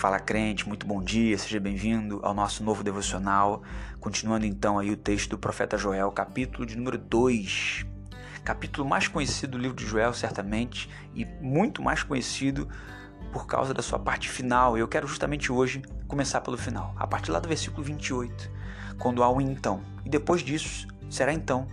Fala crente, muito bom dia, seja bem-vindo ao nosso novo devocional. Continuando então aí o texto do profeta Joel, capítulo de número 2. Capítulo mais conhecido do livro de Joel, certamente, e muito mais conhecido por causa da sua parte final. Eu quero justamente hoje começar pelo final, a partir lá do versículo 28, quando há um então. E depois disso, será então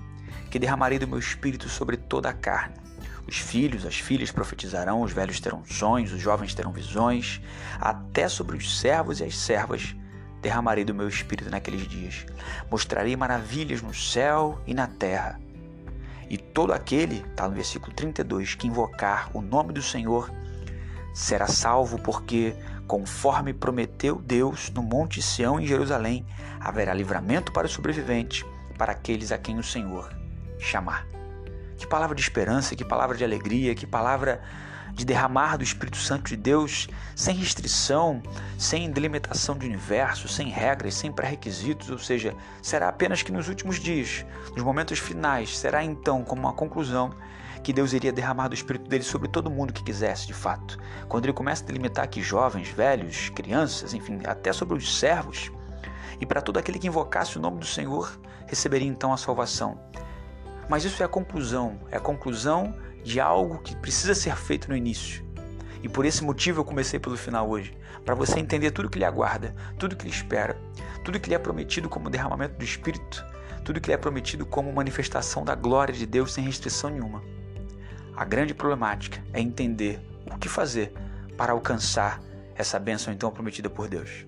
que derramarei do meu espírito sobre toda a carne os filhos, as filhas profetizarão, os velhos terão sonhos, os jovens terão visões, até sobre os servos e as servas derramarei do meu espírito naqueles dias. Mostrarei maravilhas no céu e na terra. E todo aquele, está no versículo 32, que invocar o nome do Senhor será salvo, porque, conforme prometeu Deus no Monte Sião em Jerusalém, haverá livramento para os sobreviventes, para aqueles a quem o Senhor chamar. Que palavra de esperança, que palavra de alegria, que palavra de derramar do Espírito Santo de Deus sem restrição, sem delimitação de universo, sem regras, sem pré-requisitos, ou seja, será apenas que nos últimos dias, nos momentos finais, será então como uma conclusão que Deus iria derramar do Espírito dele sobre todo mundo que quisesse, de fato. Quando ele começa a delimitar aqui jovens, velhos, crianças, enfim, até sobre os servos, e para todo aquele que invocasse o nome do Senhor, receberia então a salvação. Mas isso é a conclusão, é a conclusão de algo que precisa ser feito no início. E por esse motivo eu comecei pelo final hoje, para você entender tudo que lhe aguarda, tudo que lhe espera, tudo que lhe é prometido como derramamento do Espírito, tudo que lhe é prometido como manifestação da glória de Deus sem restrição nenhuma. A grande problemática é entender o que fazer para alcançar essa bênção então prometida por Deus.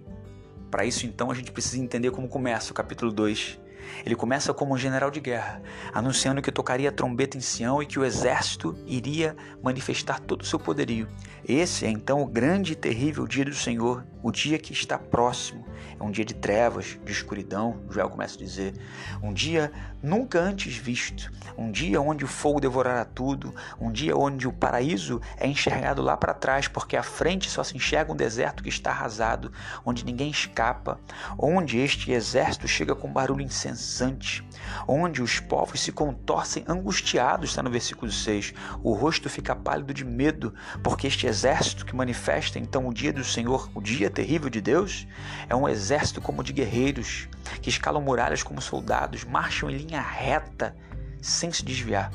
Para isso então a gente precisa entender como começa o capítulo 2 ele começa como um general de guerra, anunciando que tocaria a trombeta em Sião e que o exército iria manifestar todo o seu poderio. Esse é então o grande e terrível dia do Senhor, o dia que está próximo. É um dia de trevas, de escuridão, Joel começa a dizer. Um dia nunca antes visto. Um dia onde o fogo devorará tudo. Um dia onde o paraíso é enxergado lá para trás, porque à frente só se enxerga um deserto que está arrasado, onde ninguém escapa. Onde este exército chega com barulho incessante. Onde os povos se contorcem angustiados, está no versículo 6. O rosto fica pálido de medo, porque este exército que manifesta então o dia do Senhor, o dia terrível de Deus, é um exército como de guerreiros que escalam muralhas como soldados, marcham em linha reta sem se desviar.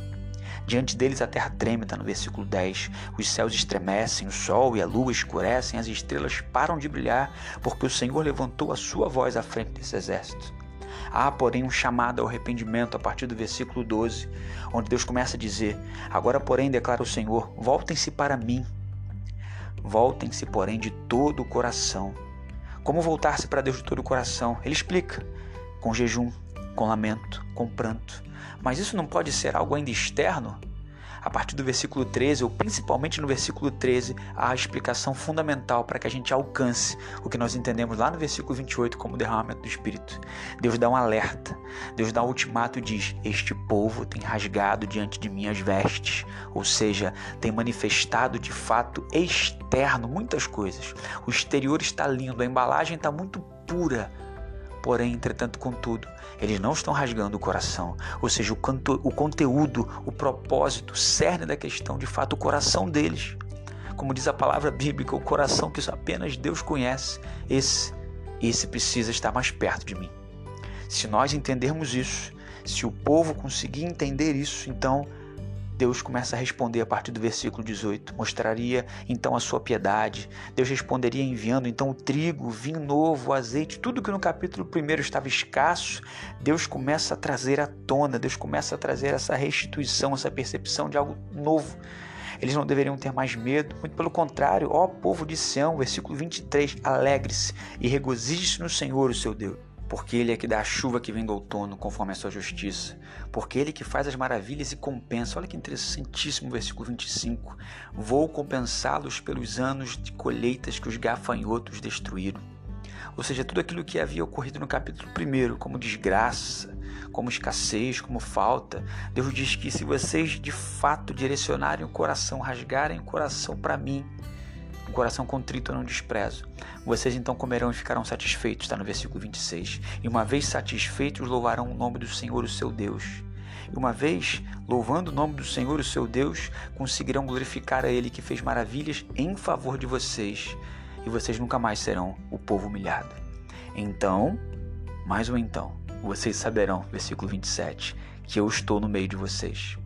Diante deles a terra treme, está no versículo 10. Os céus estremecem, o sol e a lua escurecem, as estrelas param de brilhar, porque o Senhor levantou a sua voz à frente desse exército. Há, porém, um chamado ao arrependimento a partir do versículo 12, onde Deus começa a dizer: Agora, porém, declara o Senhor: voltem-se para mim. Voltem-se, porém, de todo o coração. Como voltar-se para Deus de todo o coração? Ele explica: com jejum, com lamento, com pranto. Mas isso não pode ser algo ainda externo? A partir do versículo 13, ou principalmente no versículo 13, há a explicação fundamental para que a gente alcance o que nós entendemos lá no versículo 28 como derramamento do Espírito. Deus dá um alerta, Deus dá um ultimato e diz: Este povo tem rasgado diante de mim as vestes, ou seja, tem manifestado de fato externo muitas coisas. O exterior está lindo, a embalagem está muito pura Porém, entretanto, contudo, eles não estão rasgando o coração, ou seja, o, canto, o conteúdo, o propósito, o cerne da questão, de fato, o coração deles. Como diz a palavra bíblica, o coração que apenas Deus conhece, esse, esse precisa estar mais perto de mim. Se nós entendermos isso, se o povo conseguir entender isso, então Deus começa a responder a partir do versículo 18. Mostraria então a sua piedade. Deus responderia enviando então o trigo, o vinho novo, o azeite, tudo que no capítulo 1 estava escasso. Deus começa a trazer à tona, Deus começa a trazer essa restituição, essa percepção de algo novo. Eles não deveriam ter mais medo, muito pelo contrário, ó povo de Sião, versículo 23, alegre-se e regozije-se no Senhor, o seu Deus porque Ele é que dá a chuva que vem do outono, conforme a sua justiça, porque Ele é que faz as maravilhas e compensa. Olha que interessantíssimo versículo 25. Vou compensá-los pelos anos de colheitas que os gafanhotos destruíram. Ou seja, tudo aquilo que havia ocorrido no capítulo 1, como desgraça, como escassez, como falta, Deus diz que se vocês de fato direcionarem o coração, rasgarem o coração para mim, coração contrito eu não desprezo. Vocês então comerão e ficarão satisfeitos, está no versículo 26. E uma vez satisfeitos, louvarão o nome do Senhor, o seu Deus. E uma vez, louvando o nome do Senhor, o seu Deus, conseguirão glorificar a Ele que fez maravilhas em favor de vocês. e vocês nunca mais serão o povo humilhado. Então, mais um então, vocês saberão, versículo 27, que eu estou no meio de vocês.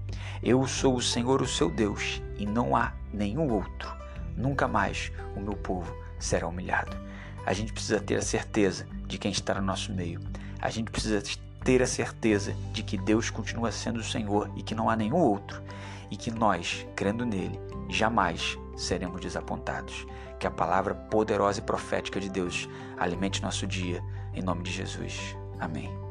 Eu sou o Senhor, o seu Deus, e não há nenhum outro. Nunca mais o meu povo será humilhado. A gente precisa ter a certeza de quem está no nosso meio. A gente precisa ter a certeza de que Deus continua sendo o Senhor e que não há nenhum outro. E que nós, crendo nele, jamais seremos desapontados. Que a palavra poderosa e profética de Deus alimente nosso dia. Em nome de Jesus. Amém.